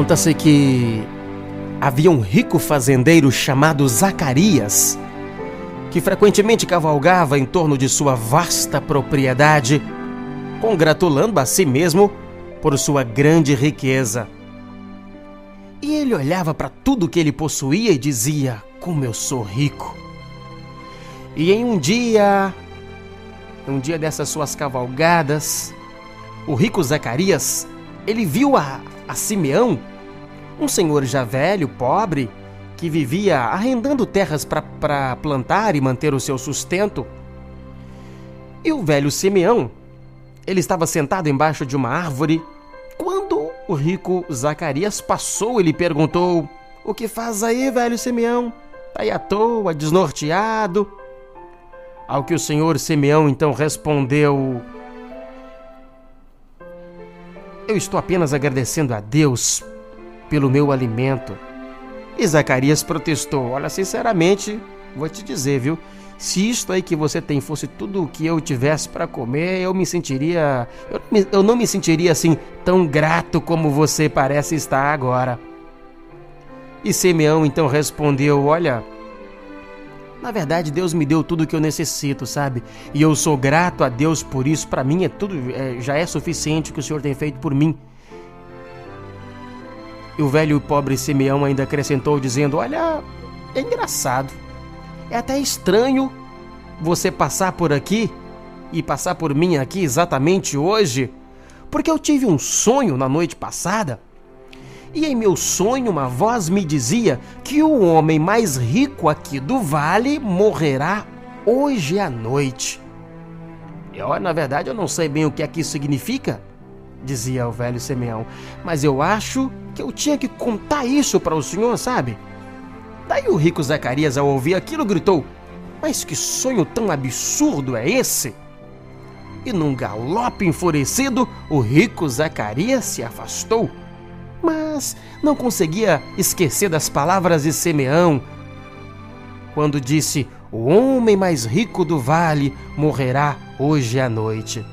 Conta-se que havia um rico fazendeiro chamado Zacarias, que frequentemente cavalgava em torno de sua vasta propriedade, congratulando a si mesmo por sua grande riqueza. E ele olhava para tudo que ele possuía e dizia: Como eu sou rico! E em um dia, um dia dessas suas cavalgadas, o rico Zacarias, ele viu a, a Simeão, um senhor já velho, pobre, que vivia arrendando terras para plantar e manter o seu sustento. E o velho Simeão, ele estava sentado embaixo de uma árvore quando o rico Zacarias passou e lhe perguntou: O que faz aí, velho Simeão? Tá aí à toa, desnorteado? Ao que o senhor Simeão então respondeu: Eu estou apenas agradecendo a Deus pelo meu alimento. E Zacarias protestou: Olha, sinceramente, vou te dizer, viu? Se isto aí que você tem fosse tudo o que eu tivesse para comer, eu me sentiria. Eu, eu não me sentiria assim tão grato como você parece estar agora. E Simeão então respondeu: Olha, na verdade, Deus me deu tudo o que eu necessito, sabe? E eu sou grato a Deus por isso. Para mim é tudo, é, já é suficiente o que o Senhor tem feito por mim. E o velho e pobre Simeão ainda acrescentou, dizendo: Olha, é engraçado. É até estranho você passar por aqui e passar por mim aqui exatamente hoje, porque eu tive um sonho na noite passada e em meu sonho uma voz me dizia que o homem mais rico aqui do vale morrerá hoje à noite. Eu, na verdade, eu não sei bem o que é que isso significa, dizia o velho Simeão, mas eu acho que eu tinha que contar isso para o senhor, sabe? Daí o rico Zacarias, ao ouvir aquilo, gritou: Mas que sonho tão absurdo é esse? E num galope enfurecido, o rico Zacarias se afastou mas não conseguia esquecer das palavras de Simeão quando disse: O homem mais rico do vale morrerá hoje à noite.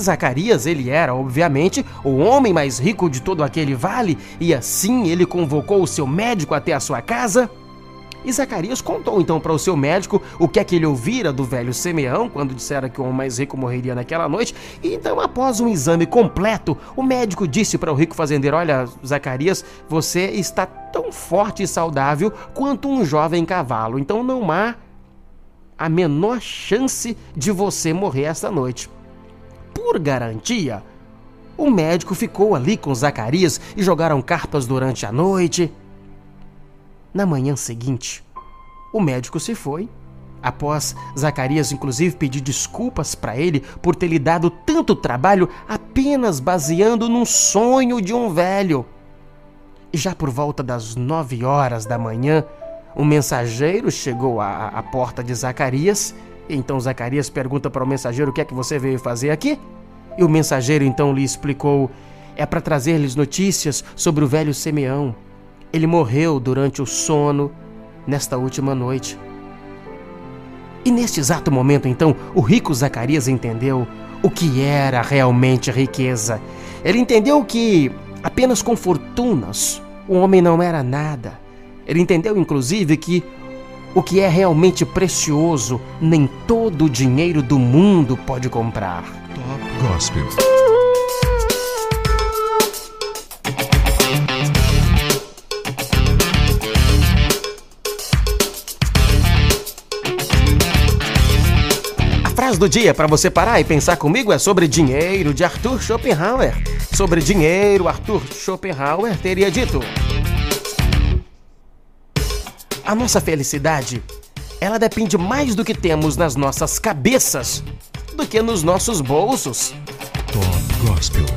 Zacarias, ele era, obviamente, o homem mais rico de todo aquele vale, e assim ele convocou o seu médico até a sua casa e Zacarias contou então para o seu médico o que é que ele ouvira do velho Simeão quando dissera que o homem mais rico morreria naquela noite. E então, após um exame completo, o médico disse para o rico fazendeiro: Olha, Zacarias, você está tão forte e saudável quanto um jovem cavalo, então não há a menor chance de você morrer esta noite. Por garantia, o médico ficou ali com Zacarias e jogaram cartas durante a noite. Na manhã seguinte, o médico se foi. Após Zacarias, inclusive, pedir desculpas para ele por ter lhe dado tanto trabalho apenas baseando num sonho de um velho. Já por volta das nove horas da manhã, um mensageiro chegou à, à porta de Zacarias. Então Zacarias pergunta para o mensageiro o que é que você veio fazer aqui. E o mensageiro então lhe explicou: é para trazer-lhes notícias sobre o velho Simeão. Ele morreu durante o sono nesta última noite. E neste exato momento, então, o rico Zacarias entendeu o que era realmente riqueza. Ele entendeu que apenas com fortunas o homem não era nada. Ele entendeu, inclusive, que o que é realmente precioso nem todo o dinheiro do mundo pode comprar. Top Gospel. frase do dia para você parar e pensar comigo é sobre dinheiro de Arthur Schopenhauer. Sobre dinheiro, Arthur Schopenhauer teria dito: A nossa felicidade, ela depende mais do que temos nas nossas cabeças do que nos nossos bolsos. Top Gospel.